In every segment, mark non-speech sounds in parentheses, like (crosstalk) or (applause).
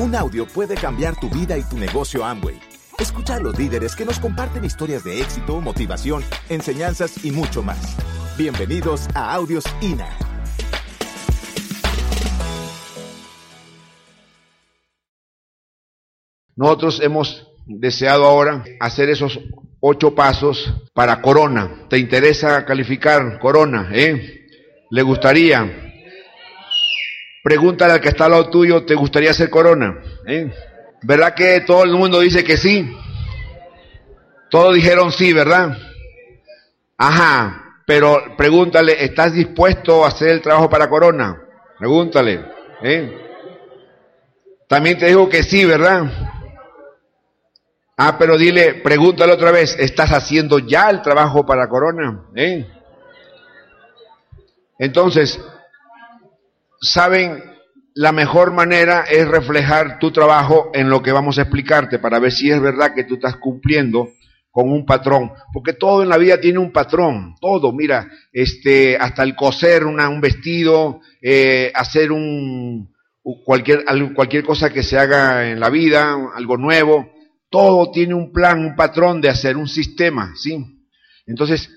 Un audio puede cambiar tu vida y tu negocio Amway. Escucha a los líderes que nos comparten historias de éxito, motivación, enseñanzas y mucho más. Bienvenidos a Audios INA. Nosotros hemos deseado ahora hacer esos ocho pasos para Corona. ¿Te interesa calificar Corona? Eh? ¿Le gustaría? Pregúntale al que está al lado tuyo, ¿te gustaría ser Corona? Eh? ¿Verdad que todo el mundo dice que sí? Todos dijeron sí, ¿verdad? Ajá, pero pregúntale, ¿estás dispuesto a hacer el trabajo para Corona? Pregúntale. ¿eh? También te digo que sí, ¿verdad? Ah, pero dile, pregúntale otra vez, ¿estás haciendo ya el trabajo para Corona? ¿Eh? Entonces, ¿saben? La mejor manera es reflejar tu trabajo en lo que vamos a explicarte para ver si es verdad que tú estás cumpliendo con un patrón, porque todo en la vida tiene un patrón, todo, mira, este, hasta el coser una, un vestido, eh, hacer un, cualquier, cualquier cosa que se haga en la vida, algo nuevo, todo tiene un plan, un patrón de hacer, un sistema, ¿sí? Entonces,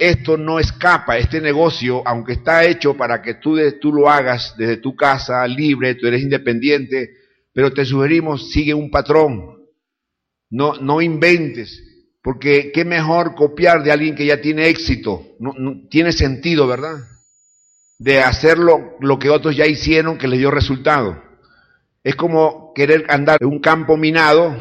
esto no escapa, este negocio, aunque está hecho para que tú, tú lo hagas desde tu casa, libre, tú eres independiente, pero te sugerimos, sigue un patrón, no, inventes, porque qué mejor copiar de alguien que ya tiene éxito, tiene sentido, ¿verdad? De hacerlo lo que otros ya hicieron que les dio resultado. Es como querer andar en un campo minado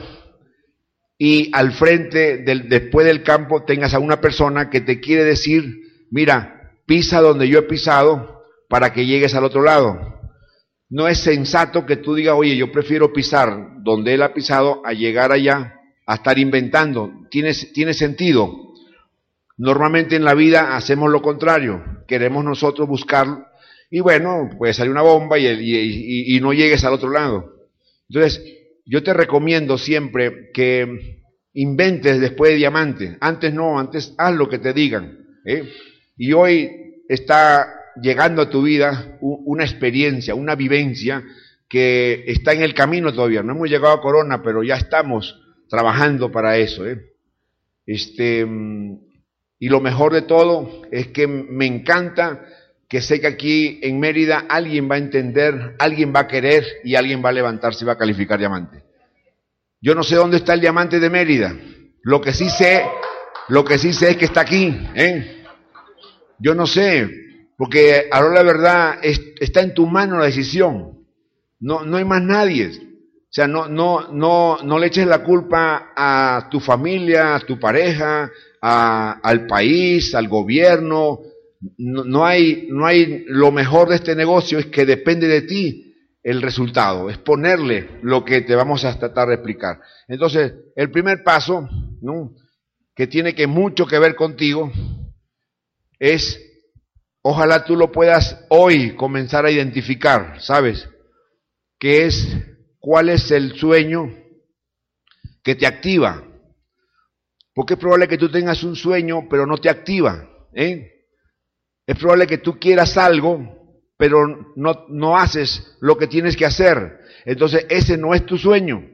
y al frente del, después del campo tengas a una persona que te quiere decir, mira, pisa donde yo he pisado para que llegues al otro lado. No es sensato que tú digas, oye, yo prefiero pisar donde él ha pisado a llegar allá a estar inventando. Tiene, tiene sentido. Normalmente en la vida hacemos lo contrario. Queremos nosotros buscar y bueno, puede salir una bomba y, y, y no llegues al otro lado. Entonces, yo te recomiendo siempre que inventes después de diamante. Antes no, antes haz lo que te digan. ¿eh? Y hoy está llegando a tu vida una experiencia, una vivencia que está en el camino todavía. No hemos llegado a Corona, pero ya estamos trabajando para eso. ¿eh? Este, y lo mejor de todo es que me encanta que sé que aquí en Mérida alguien va a entender, alguien va a querer y alguien va a levantarse y va a calificar diamante. Yo no sé dónde está el diamante de Mérida. Lo que sí sé, lo que sí sé es que está aquí. ¿eh? Yo no sé, porque ahora la verdad está en tu mano la decisión. No, no hay más nadie. O sea, no, no, no, no le eches la culpa a tu familia, a tu pareja, a, al país, al gobierno, no, hay, no hay, lo mejor de este negocio es que depende de ti el resultado, es ponerle lo que te vamos a tratar de explicar. Entonces, el primer paso, ¿no? que tiene que mucho que ver contigo, es, ojalá tú lo puedas hoy comenzar a identificar, ¿sabes? ¿Qué es, cuál es el sueño que te activa? Porque es probable que tú tengas un sueño, pero no te activa, ¿eh? Es probable que tú quieras algo, pero no, no haces lo que tienes que hacer. Entonces ese no es tu sueño,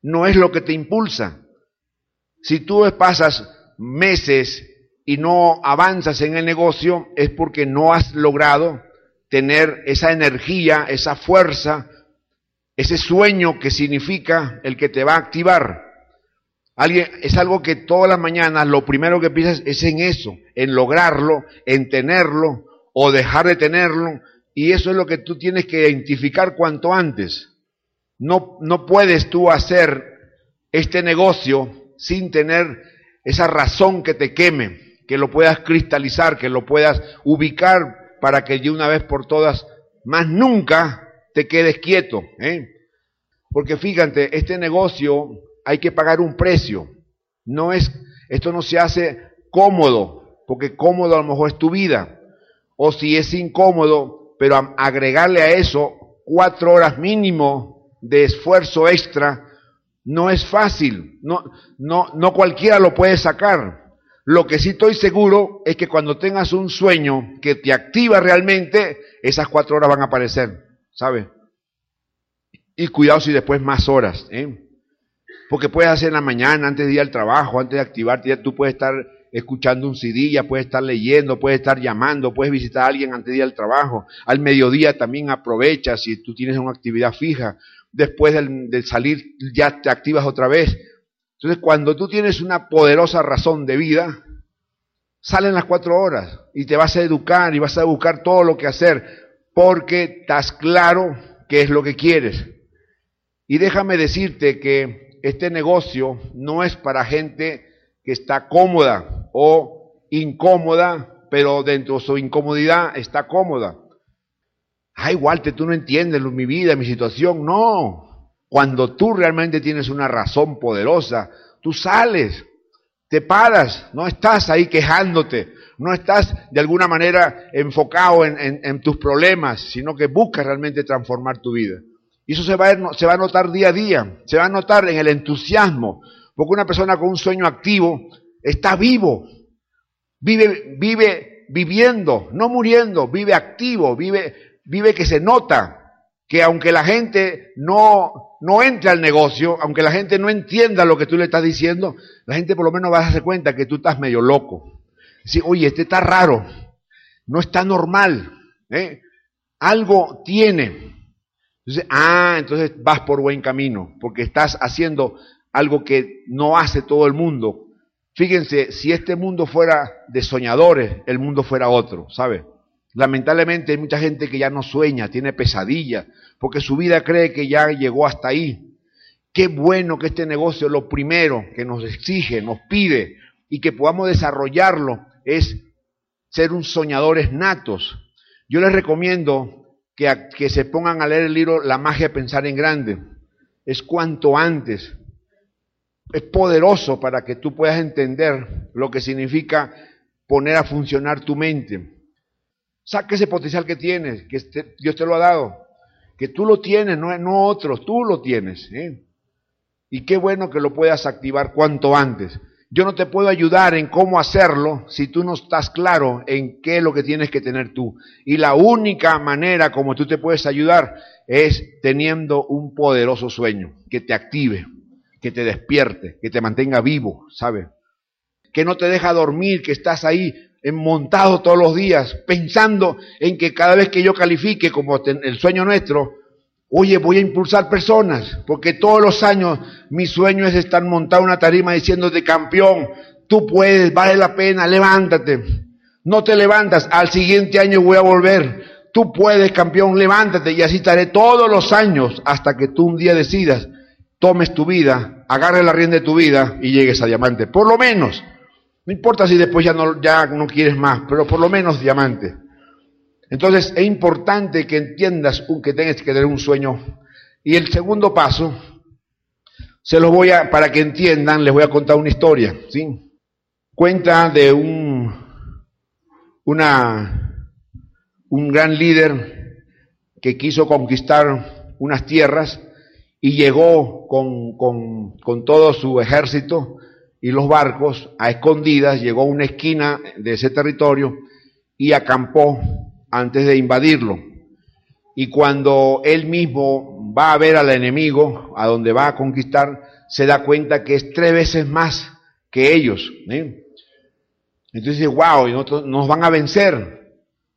no es lo que te impulsa. Si tú pasas meses y no avanzas en el negocio, es porque no has logrado tener esa energía, esa fuerza, ese sueño que significa el que te va a activar. Alguien, es algo que todas las mañanas lo primero que piensas es en eso, en lograrlo, en tenerlo o dejar de tenerlo. Y eso es lo que tú tienes que identificar cuanto antes. No, no puedes tú hacer este negocio sin tener esa razón que te queme, que lo puedas cristalizar, que lo puedas ubicar para que de una vez por todas, más nunca te quedes quieto. ¿eh? Porque fíjate, este negocio hay que pagar un precio. No es, esto no se hace cómodo, porque cómodo a lo mejor es tu vida. O si es incómodo, pero agregarle a eso cuatro horas mínimo de esfuerzo extra, no es fácil. No, no, no cualquiera lo puede sacar. Lo que sí estoy seguro es que cuando tengas un sueño que te activa realmente, esas cuatro horas van a aparecer, ¿sabes? Y cuidado si después más horas. ¿eh? Porque puedes hacer en la mañana, antes de ir al trabajo, antes de activarte, ya tú puedes estar escuchando un CD, ya puedes estar leyendo, puedes estar llamando, puedes visitar a alguien antes de ir al trabajo. Al mediodía también aprovecha si tú tienes una actividad fija. Después del, salir ya te activas otra vez. Entonces cuando tú tienes una poderosa razón de vida, salen las cuatro horas y te vas a educar y vas a buscar todo lo que hacer porque estás claro qué es lo que quieres. Y déjame decirte que este negocio no es para gente que está cómoda o incómoda, pero dentro de su incomodidad está cómoda. Ay, Walter, tú no entiendes mi vida, mi situación. No. Cuando tú realmente tienes una razón poderosa, tú sales, te paras, no estás ahí quejándote, no estás de alguna manera enfocado en, en tus problemas, sino que buscas realmente transformar tu vida. Y eso se va, a, a notar día a día, se va a notar en el entusiasmo, porque una persona con un sueño activo está vivo, vive, vive viviendo, no muriendo, vive activo, vive, vive que se nota que aunque la gente no, no entre al negocio, aunque la gente no entienda lo que tú le estás diciendo, la gente por lo menos va a darse cuenta que tú estás medio loco. Decir, oye, este está raro, no está normal, ¿eh? algo tiene. Entonces, ah, entonces vas por buen camino, porque estás haciendo algo que no hace todo el mundo. Fíjense, si este mundo fuera de soñadores, el mundo fuera otro, ¿sabe? Lamentablemente hay mucha gente que ya no sueña, tiene pesadillas, porque su vida cree que ya llegó hasta ahí. Qué bueno que este negocio, lo primero que nos exige, nos pide y que podamos desarrollarlo es ser un soñadores natos. Yo les recomiendo que, se pongan a leer el libro La magia de pensar en grande. Es cuanto antes. Es poderoso para que tú puedas entender lo que significa poner a funcionar tu mente. Saca ese potencial que tienes, que este, Dios te lo ha dado. Que tú lo tienes, no, no otros, tú lo tienes. ¿eh? Y qué bueno que lo puedas activar cuanto antes. Yo no te puedo ayudar en cómo hacerlo si tú no estás claro en qué es lo que tienes que tener tú. Y la única manera como tú te puedes ayudar es teniendo un poderoso sueño que te active, que te despierte, que te mantenga vivo, ¿sabes? Que no te deja dormir, que estás ahí montado todos los días pensando en que cada vez que yo califique como el sueño nuestro, Oye, voy a impulsar personas, porque todos los años mi sueño es estar montado en una tarima diciéndote, campeón, tú puedes, vale la pena, levántate. No te levantas, al siguiente año voy a volver. Tú puedes, campeón, levántate y así estaré todos los años hasta que tú un día decidas, tomes tu vida, agarre la rienda de tu vida y llegues a diamante. Por lo menos. No importa si después ya no, ya no quieres más, pero por lo menos diamante. Entonces es importante que entiendas que tengas que tener un sueño. Y el segundo paso, se los voy a, para que entiendan, les voy a contar una historia, ¿sí? Cuenta de un, un gran líder que quiso conquistar unas tierras y llegó con, con, con todo su ejército y los barcos a escondidas, llegó a una esquina de ese territorio y acampó antes de invadirlo. Y cuando él mismo va a ver al enemigo, a donde va a conquistar, se da cuenta que es tres veces más que ellos. ¿eh? Entonces dice, wow, nos van a vencer.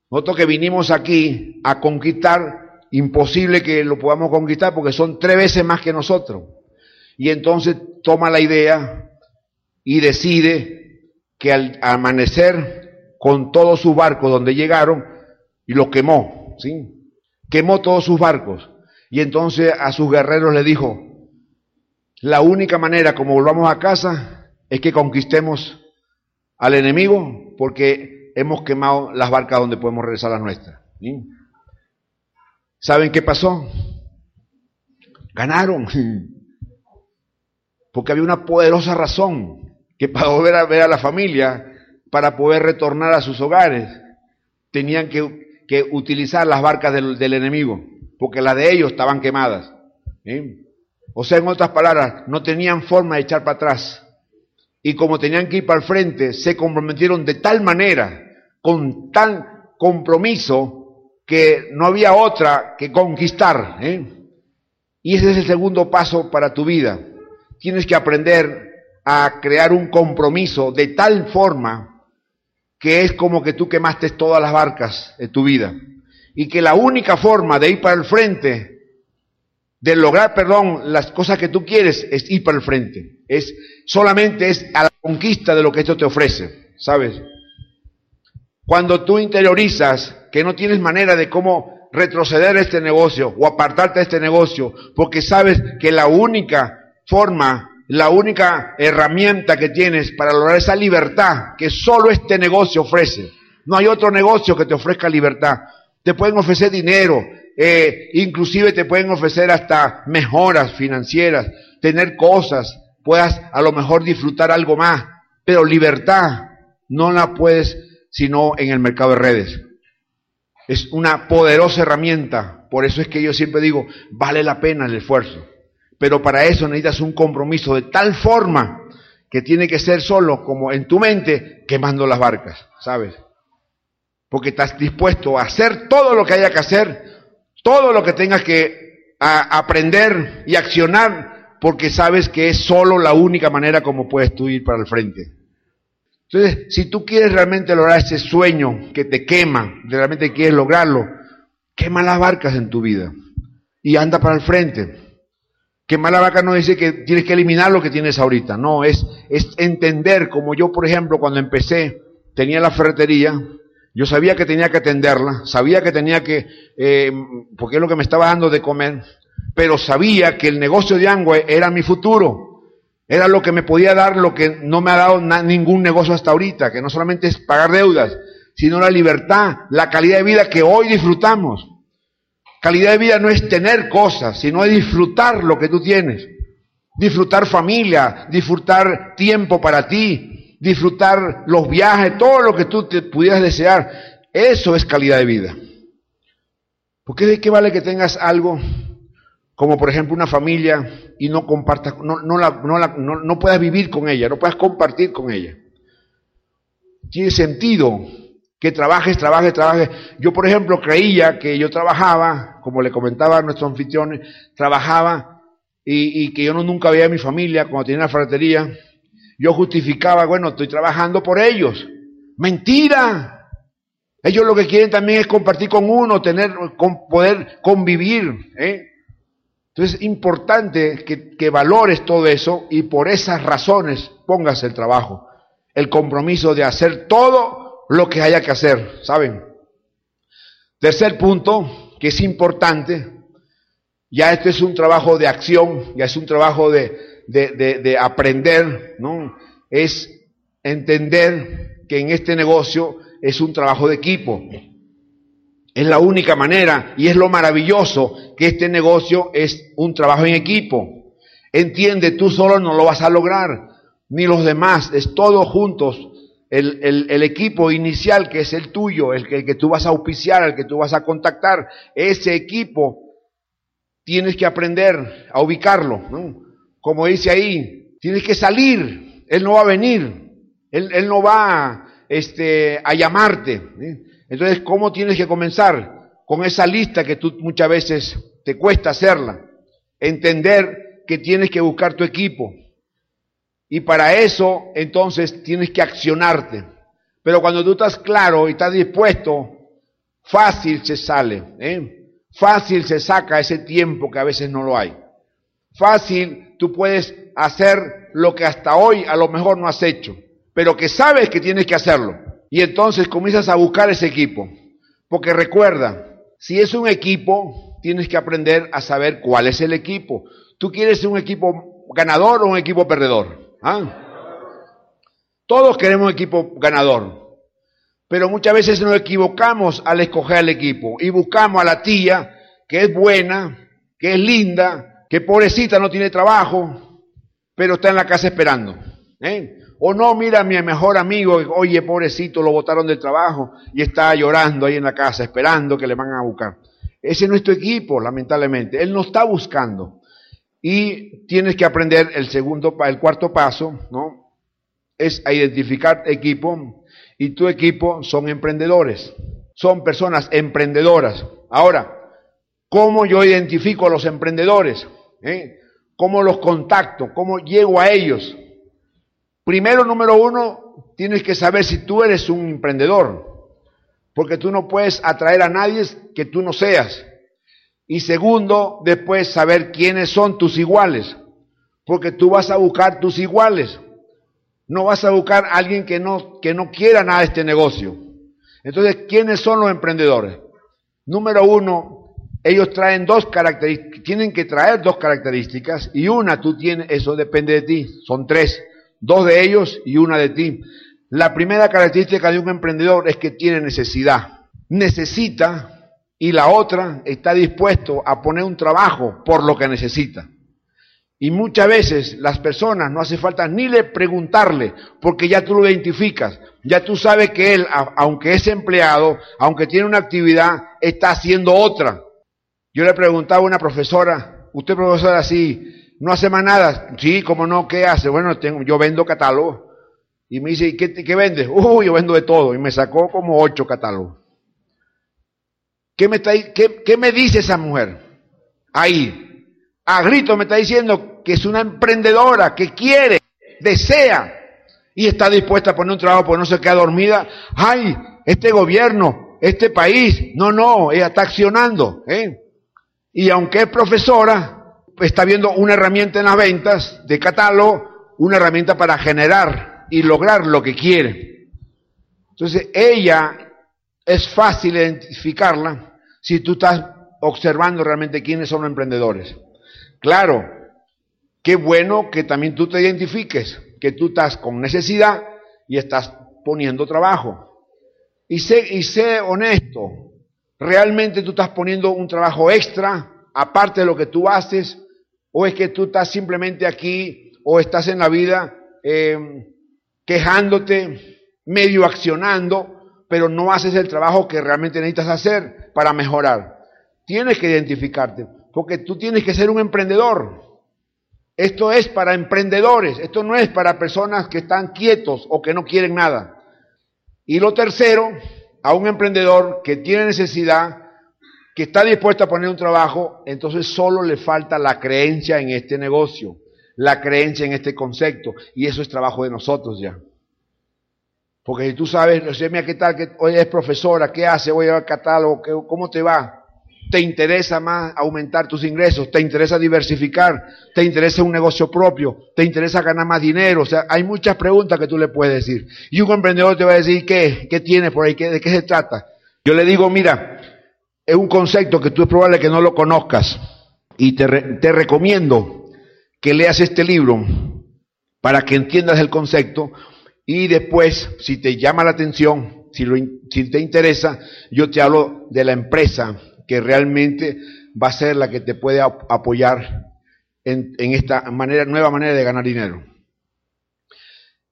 Nosotros que vinimos aquí a conquistar, imposible que lo podamos conquistar porque son tres veces más que nosotros. Y entonces toma la idea y decide que al amanecer con todos sus barcos donde llegaron, y lo quemó, ¿sí? Quemó todos sus barcos. Y entonces a sus guerreros le dijo, la única manera como volvamos a casa es que conquistemos al enemigo porque hemos quemado las barcas donde podemos regresar a las nuestras. ¿Saben qué pasó? Ganaron. (laughs) Porque había una poderosa razón que para volver a ver a la familia, para poder retornar a sus hogares, tenían que que utilizar las barcas del, enemigo, porque las de ellos estaban quemadas. O sea, en otras palabras, no tenían forma de echar para atrás. Y como tenían que ir para el frente, se comprometieron de tal manera, con tal compromiso, que no había otra que conquistar. Y ese es el segundo paso para tu vida. Tienes que aprender a crear un compromiso de tal forma que es como que tú quemaste todas las barcas de tu vida. Y que la única forma de ir para el frente, de lograr, perdón, las cosas que tú quieres, es ir para el frente. Es, solamente es a la conquista de lo que esto te ofrece, ¿sabes? Cuando tú interiorizas que no tienes manera de cómo retroceder a este negocio o apartarte de este negocio, porque sabes que la única forma la única herramienta que tienes para lograr esa libertad que solo este negocio ofrece. No hay otro negocio que te ofrezca libertad. Te pueden ofrecer dinero, eh, inclusive te pueden ofrecer hasta mejoras financieras, tener cosas, puedas a lo mejor disfrutar algo más, pero libertad no la puedes sino en el mercado de redes. Es una poderosa herramienta, por eso es que yo siempre digo, vale la pena el esfuerzo. Pero para eso necesitas un compromiso de tal forma que tiene que ser solo como en tu mente quemando las barcas, ¿sabes? Porque estás dispuesto a hacer todo lo que haya que hacer, todo lo que tengas que aprender y accionar, porque sabes que es solo la única manera como puedes tú ir para el frente. Entonces, si tú quieres realmente lograr ese sueño que te quema, realmente quieres lograrlo, quema las barcas en tu vida y anda para el frente. Que mala vaca no dice que tienes que eliminar lo que tienes ahorita, no, es, es entender, como yo, por ejemplo, cuando empecé, tenía la ferretería, yo sabía que tenía que atenderla, sabía que tenía que, eh, porque es lo que me estaba dando de comer, pero sabía que el negocio de Angüe era mi futuro, era lo que me podía dar lo que no me ha dado ningún negocio hasta ahorita, que no solamente es pagar deudas, sino la libertad, la calidad de vida que hoy disfrutamos. Calidad de vida no es tener cosas, sino es disfrutar lo que tú tienes. Disfrutar familia, disfrutar tiempo para ti, disfrutar los viajes, todo lo que tú te pudieras desear. Eso es calidad de vida. Porque de qué vale que tengas algo como por ejemplo una familia y no compartas, no, no, la, no, la, no puedas vivir con ella, no puedas compartir con ella. Tiene sentido que trabajes, trabajes, trabajes. Yo, por ejemplo, creía que yo trabajaba, como le comentaba a nuestros anfitriones, trabajaba y, que yo no, nunca veía a mi familia cuando tenía la fratería. Yo justificaba, bueno, estoy trabajando por ellos. Mentira. Ellos lo que quieren también es compartir con uno, tener, con, poder convivir. ¿eh? Entonces es importante que, que valores todo eso y por esas razones pongas el trabajo, el compromiso de hacer todo lo que haya que hacer, ¿saben? Tercer punto, que es importante, ya este es un trabajo de acción, ya es un trabajo de, de, aprender, ¿no? Es entender que en este negocio es un trabajo de equipo. Es la única manera y es lo maravilloso que este negocio es un trabajo en equipo. Entiende, tú solo no lo vas a lograr, ni los demás, es todos juntos el, equipo inicial que es el tuyo, el que, el que tú vas a auspiciar, el que tú vas a contactar, ese equipo tienes que aprender a ubicarlo. Como dice ahí, tienes que salir, él no va a venir, él, no va este, a llamarte. Entonces, ¿cómo tienes que comenzar? Con esa lista que tú muchas veces te cuesta hacerla. Entender que tienes que buscar tu equipo, y para eso, entonces, tienes que accionarte. Pero cuando tú estás claro y estás dispuesto, fácil se sale. ¿eh? Fácil se saca ese tiempo que a veces no lo hay. Fácil tú puedes hacer lo que hasta hoy a lo mejor no has hecho, pero que sabes que tienes que hacerlo. Y entonces comienzas a buscar ese equipo. Porque recuerda, si es un equipo, tienes que aprender a saber cuál es el equipo. ¿Tú quieres un equipo ganador o un equipo perdedor? ¿Ah? Todos queremos equipo ganador, pero muchas veces nos equivocamos al escoger el equipo y buscamos a la tía que es buena, que es linda, que pobrecita no tiene trabajo, pero está en la casa esperando. ¿eh? O no, mira a mi mejor amigo, oye, pobrecito, lo botaron del trabajo y está llorando ahí en la casa, esperando que le van a buscar. Ese es nuestro equipo, lamentablemente. Él no está buscando. Y tienes que aprender el segundo, el cuarto paso, ¿no? Es a identificar equipo y tu equipo son emprendedores, son personas emprendedoras. Ahora, ¿Cómo yo identifico a los emprendedores? ¿Eh? ¿Cómo los contacto? ¿Cómo llego a ellos? Primero, número uno, tienes que saber si tú eres un emprendedor, porque tú no puedes atraer a nadie que tú no seas. Y segundo, después saber quiénes son tus iguales, porque tú vas a buscar tus iguales. No vas a buscar a alguien que no, que no quiera nada de este negocio. Entonces, ¿quiénes son los emprendedores? Número uno, ellos traen dos características, tienen que traer dos características y una tú tienes, eso depende de ti, son tres, dos de ellos y una de ti. La primera característica de un emprendedor es que tiene necesidad. Necesita y la otra está dispuesto a poner un trabajo por lo que necesita. Y muchas veces las personas no hace falta ni le preguntarle, porque ya tú lo identificas, ya tú sabes que él, aunque es empleado, aunque tiene una actividad, está haciendo otra. Yo le preguntaba a una profesora, usted profesora, sí, no hace más nada, sí, como no, ¿qué hace? Bueno, yo vendo catálogos. Y me dice, ¿y qué, qué vendes? Uy, yo vendo de todo. Y me sacó como ocho catálogos. ¿Qué me, está, qué, qué me dice esa mujer? Ahí, a grito me está diciendo que es una emprendedora, que quiere, desea y está dispuesta a poner un trabajo porque no se queda dormida. Ay, este gobierno, este país, no, no, ella está accionando. ¿eh? Y aunque es profesora, está viendo una herramienta en las ventas de catálogo, una herramienta para generar y lograr lo que quiere. Entonces, ella es fácil identificarla si tú estás observando realmente quiénes son los emprendedores. Claro, qué bueno que también tú te identifiques, que tú estás con necesidad y estás poniendo trabajo. Y sé, y sé honesto, ¿realmente tú estás poniendo un trabajo extra aparte de lo que tú haces? ¿O es que tú estás simplemente aquí o estás en la vida eh, quejándote, medio accionando, pero no haces el trabajo que realmente necesitas hacer para mejorar? Tienes que identificarte. Porque tú tienes que ser un emprendedor. Esto es para emprendedores, esto no es para personas que están quietos o que no quieren nada. Y lo tercero, a un emprendedor que tiene necesidad, que está dispuesto a poner un trabajo, entonces solo le falta la creencia en este negocio, la creencia en este concepto, y eso es trabajo de nosotros ya. Porque si tú sabes, no sé, mira qué tal, que hoy es profesora, ¿qué hace? Voy a catálogo, ¿cómo te va? te interesa más aumentar tus ingresos, te interesa diversificar, te interesa un negocio propio, te interesa ganar más dinero. O sea, hay muchas preguntas que tú le puedes decir. Y un emprendedor te va a decir, ¿qué? ¿Qué tienes por ahí? ¿De qué se trata? Yo le digo, mira, es un concepto que tú es probable que no lo conozcas. Y te, te recomiendo que leas este libro para que entiendas el concepto y después, si te llama la atención, si, lo, si te interesa, yo te hablo de la empresa que realmente va a ser la que te puede apoyar en, esta manera, nueva manera de ganar dinero.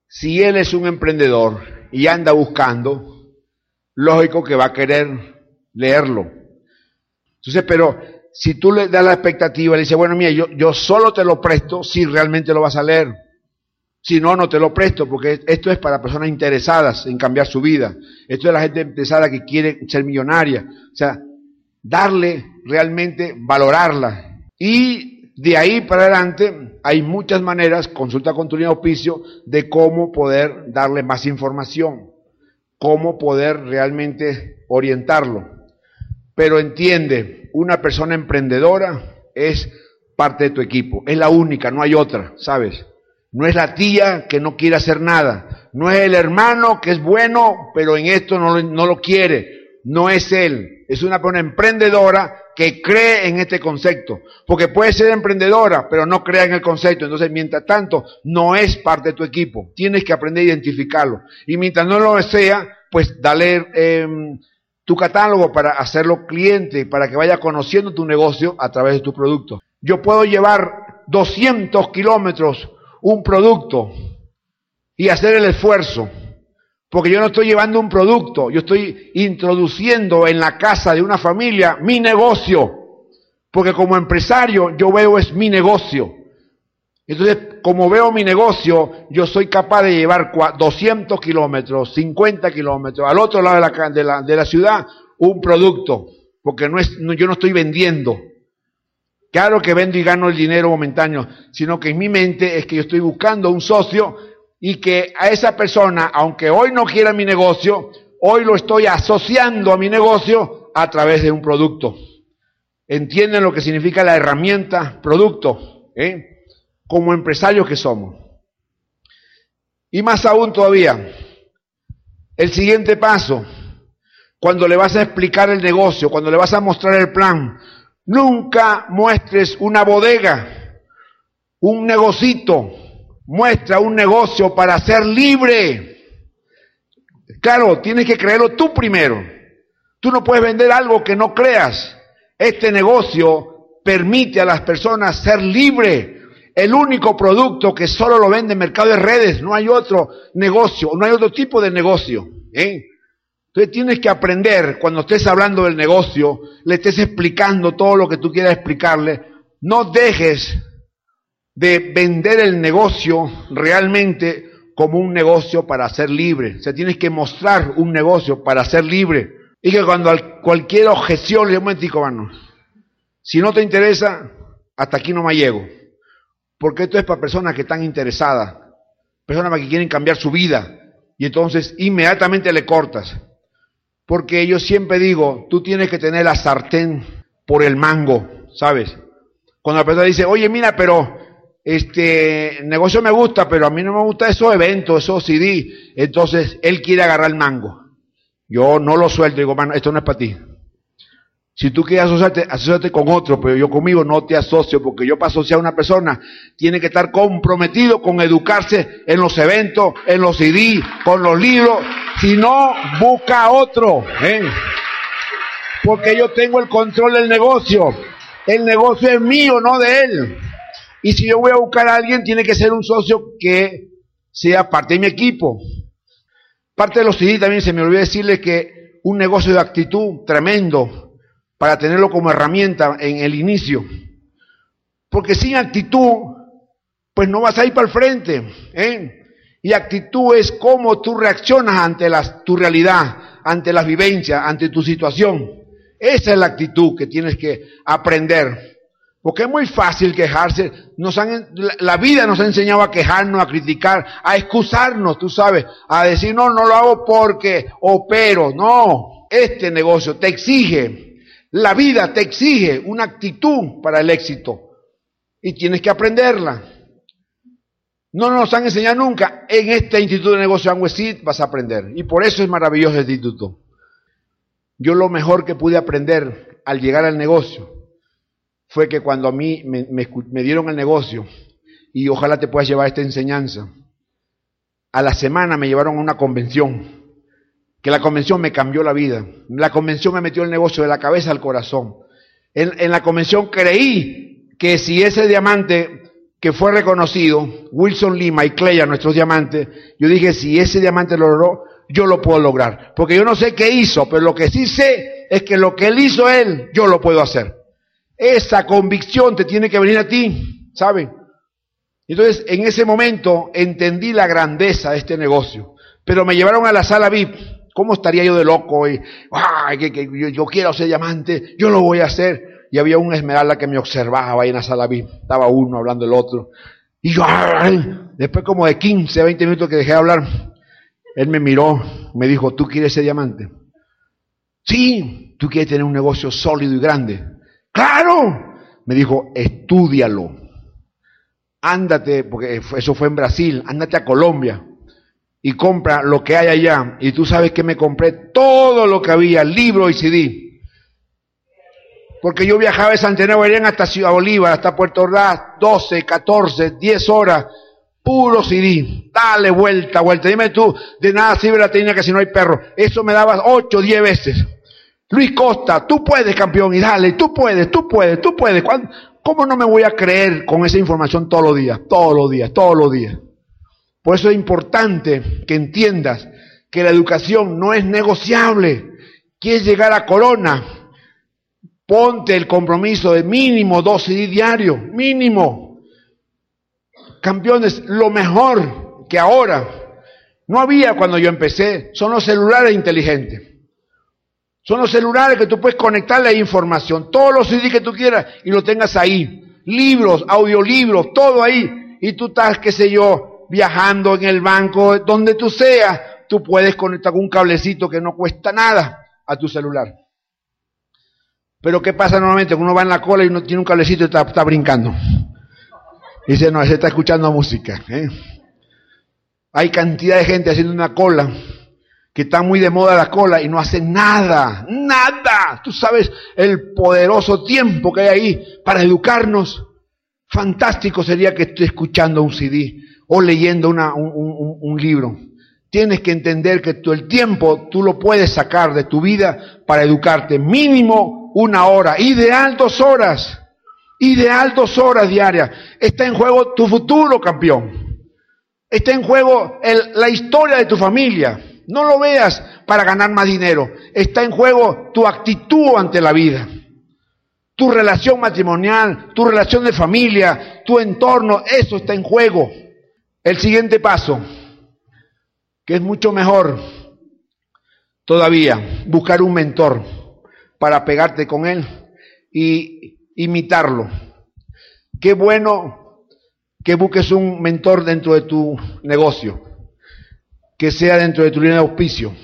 Si él es un emprendedor y anda buscando, lógico que va a querer leerlo. Entonces, pero si tú le das la expectativa, le dices, bueno, mira, yo, yo solo te lo presto si realmente lo vas a leer. Si no, no te lo presto, porque esto es para personas interesadas en cambiar su vida. Esto es la gente interesada que quiere ser millonaria. O sea, darle realmente, valorarla. Y de ahí para adelante hay muchas maneras, consulta con tu línea auspicio, de cómo poder darle más información, cómo poder realmente orientarlo. Pero entiende, una persona emprendedora es parte de tu equipo, es la única, no hay otra, ¿sabes? No es la tía que no quiere hacer nada, no es el hermano que es bueno, pero en esto no, no lo quiere, no es él, es una persona emprendedora que cree en este concepto. Porque puede ser emprendedora, pero no crea en el concepto. Entonces, mientras tanto, no es parte de tu equipo. Tienes que aprender a identificarlo. Y mientras no lo sea, pues dale em, tu catálogo para hacerlo cliente, para que vaya conociendo tu negocio a través de tu producto. Yo puedo llevar 200 kilómetros un producto y hacer el esfuerzo porque yo no estoy llevando un producto, yo estoy introduciendo en la casa de una familia mi negocio. Porque como empresario yo veo es mi negocio. Entonces, como veo mi negocio, yo soy capaz de llevar 200 kilómetros, 50 kilómetros, al otro lado de la, de, la, de la ciudad, un producto. porque no es, yo no estoy vendiendo. Claro que vendo y gano el dinero momentáneo, sino que en mi mente es que yo estoy buscando un socio y que a esa persona, aunque hoy no quiera mi negocio, hoy lo estoy asociando a mi negocio a través de un producto. ¿Entienden lo que significa la herramienta producto? ¿Eh? Como empresarios que somos. Y más aún todavía, el siguiente paso, cuando le vas a explicar el negocio, cuando le vas a mostrar el plan, nunca muestres una bodega, un negocito, muestra un negocio para ser libre. Claro, tienes que creerlo tú primero. Tú no puedes vender algo que no creas. Este negocio permite a las personas ser libre. El único producto que solo lo vende en mercado de redes, no hay otro negocio, no hay otro tipo de negocio. ¿eh? Tienes que aprender, cuando estés hablando del negocio, le estés explicando todo lo que tú quieras explicarle, no dejes de vender el negocio realmente como un negocio para ser libre. O sea, tienes que mostrar un negocio para ser libre. Y que cuando cualquier objeción le momentico, mano, si no te interesa, hasta aquí no me llego. Porque esto es para personas que están interesadas, personas que quieren cambiar su vida. Y entonces inmediatamente le cortas. Porque yo siempre digo, tú tienes que tener la sartén por el mango, ¿sabes? Cuando la persona dice, oye, mira, pero este negocio me gusta, pero a mí no me gusta esos eventos, esos CD. Entonces él quiere agarrar el mango. Yo no lo suelto, digo, mano, esto no es para ti. Si tú quieres asociarte, asociarte con otro, pero yo conmigo no te asocio, porque yo para asociar a una persona tiene que estar comprometido con educarse en los eventos, en los CD, con los libros. Si no, busca otro. ¿eh? Porque yo tengo el control del negocio. El negocio es mío, no de él. Y si yo voy a buscar a alguien, tiene que ser un socio que sea parte de mi equipo. Parte de los CD también se me olvidó decirle que un negocio de actitud tremendo para tenerlo como herramienta en el inicio. Porque sin actitud, pues no vas a ir para el frente. ¿eh? Y actitud es cómo tú reaccionas ante tu realidad, ante las vivencias, ante tu situación. Esa es la actitud que tienes que aprender. Porque es muy fácil quejarse. Nos han, la vida nos ha enseñado a quejarnos, a criticar, a excusarnos, tú sabes, a decir, no, no lo hago porque opero. No, este negocio te exige la vida te exige una actitud para el éxito y tienes que aprenderla. No nos han enseñado nunca. En este Instituto de Negocio Anguesit vas a aprender. Y por eso es maravilloso este instituto. Yo lo mejor que pude aprender al llegar al negocio fue que cuando a mí me, me dieron el negocio, y ojalá te puedas llevar esta enseñanza, a la semana me llevaron a una convención que la convención me cambió la vida. La convención me metió el negocio de la cabeza al corazón. En, la convención creí que si ese diamante que fue reconocido, Wilson Lima y Cleya, nuestros diamantes, yo dije, si ese diamante lo logró, yo lo puedo lograr. Porque yo no sé qué hizo, pero lo que sí sé es que lo que él hizo él, yo lo puedo hacer. Esa convicción te tiene que venir a ti, ¿saben? Entonces, en ese momento entendí la grandeza de este negocio. Pero me llevaron a la sala VIP ¿Cómo estaría yo de loco? Y, ay, que, yo, quiero ser diamante, yo lo voy a hacer. Y había un esmeralda que me observaba ahí en la sala. Estaba uno hablando el otro. Y yo, después como de 15, 20 minutos que dejé de hablar, él me miró, me dijo, ¿tú quieres ser diamante? Sí, tú quieres tener un negocio sólido y grande. Claro, me dijo, estúdialo. Ándate, porque eso fue en Brasil, ándate a Colombia y compra lo que hay allá. Y tú sabes que me compré todo lo que había, libro y CD. Porque yo viajaba de Santiago de hasta Ciudad Bolívar, hasta Puerto Ordaz, 12, 14, 10 horas, puro CD. Dale vuelta, vuelta. Dime tú, de nada sirve la técnica si no hay perro. Eso me daba 8, 10 veces. Luis Costa, tú puedes, campeón, y dale, tú puedes, tú puedes, tú puedes. ¿Cómo no me voy a creer con esa información todos los días, todos los días, todos los días? Por eso es importante que entiendas que la educación no es negociable. Quieres llegar a Corona, ponte el compromiso de mínimo dos CD diario, mínimo. Campeones, lo mejor que ahora no había cuando yo empecé son los celulares inteligentes. Son los celulares que tú puedes conectarle a información, todos los CD que tú quieras y lo tengas ahí. Libros, audiolibros, todo ahí. Y tú estás, qué sé yo, viajando en el banco, donde tú seas, tú puedes conectar con un cablecito que no cuesta nada a tu celular. Pero ¿qué pasa normalmente? Uno va en la cola y uno tiene un cablecito y está, está brincando. Dice, no, ese está escuchando música. ¿eh? Hay cantidad de gente haciendo una cola, que está muy de moda la cola y no hace nada, nada. Tú sabes el poderoso tiempo que hay ahí para educarnos. Fantástico sería que esté escuchando un CD o leyendo una, un, libro. Tienes que entender que todo el tiempo tú lo puedes sacar de tu vida para educarte. Mínimo una hora, ideal dos horas, ideal dos horas diarias. Está en juego tu futuro, campeón. Está en juego el, la historia de tu familia. No lo veas para ganar más dinero. Está en juego tu actitud ante la vida. Tu relación matrimonial, tu relación de familia, tu entorno, eso está en juego. El siguiente paso, que es mucho mejor todavía, buscar un mentor para pegarte con él y imitarlo. Qué bueno que busques un mentor dentro de tu negocio, que sea dentro de tu línea de auspicio,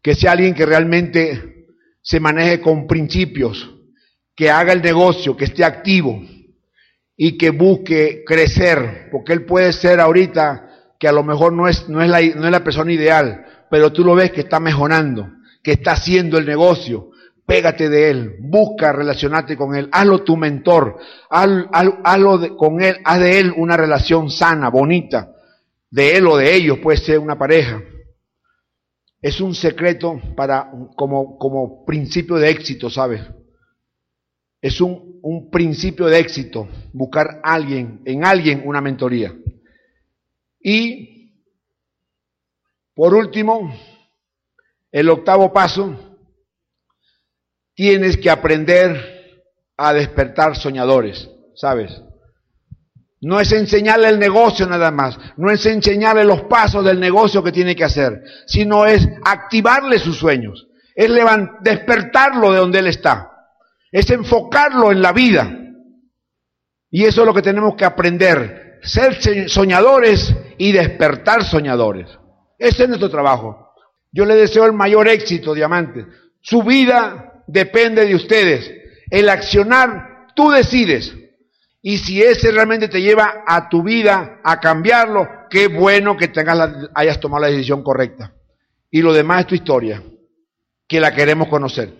que sea alguien que realmente se maneje con principios, que haga el negocio, que esté activo y que busque crecer, porque él puede ser ahorita que a lo mejor no es, no es, la, no es la persona ideal, pero tú lo ves que está mejorando, que está haciendo el negocio, pégate de él, busca relacionarte con él, hazlo tu mentor, haz, haz, hazlo de, con él, haz de él una relación sana, bonita, de él o de ellos, puede ser una pareja. Es un secreto para, como, como principio de éxito, ¿sabes? Es un, un principio de éxito, buscar alguien, en alguien una mentoría. Y, por último, el octavo paso, tienes que aprender a despertar soñadores, ¿sabes? No es enseñarle el negocio nada más, no es enseñarle los pasos del negocio que tiene que hacer, sino es activarle sus sueños, es despertarlo de donde él está, es enfocarlo en la vida. Y eso es lo que tenemos que aprender, ser soñadores y despertar soñadores. Ese es nuestro trabajo. Yo le deseo el mayor éxito, Diamante. Su vida depende de ustedes. El accionar, tú decides. Y si ese realmente te lleva a tu vida a cambiarlo, qué bueno que tengas la, hayas tomado la decisión correcta. Y lo demás es tu historia, que la queremos conocer.